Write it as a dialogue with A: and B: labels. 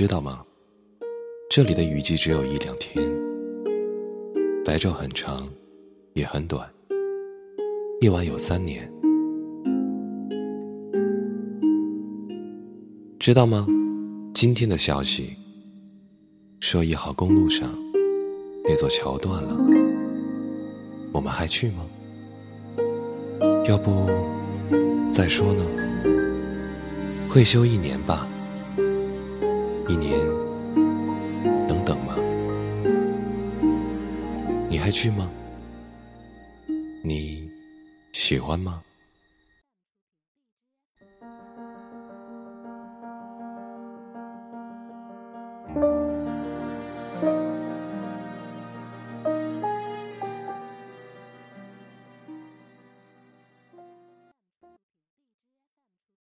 A: 知道吗？这里的雨季只有一两天，白昼很长，也很短，夜晚有三年。知道吗？今天的消息说一号公路上那座桥断了，我们还去吗？要不再说呢？会修一年吧，一年等等吗？你还去吗？你喜欢吗
B: ？thank you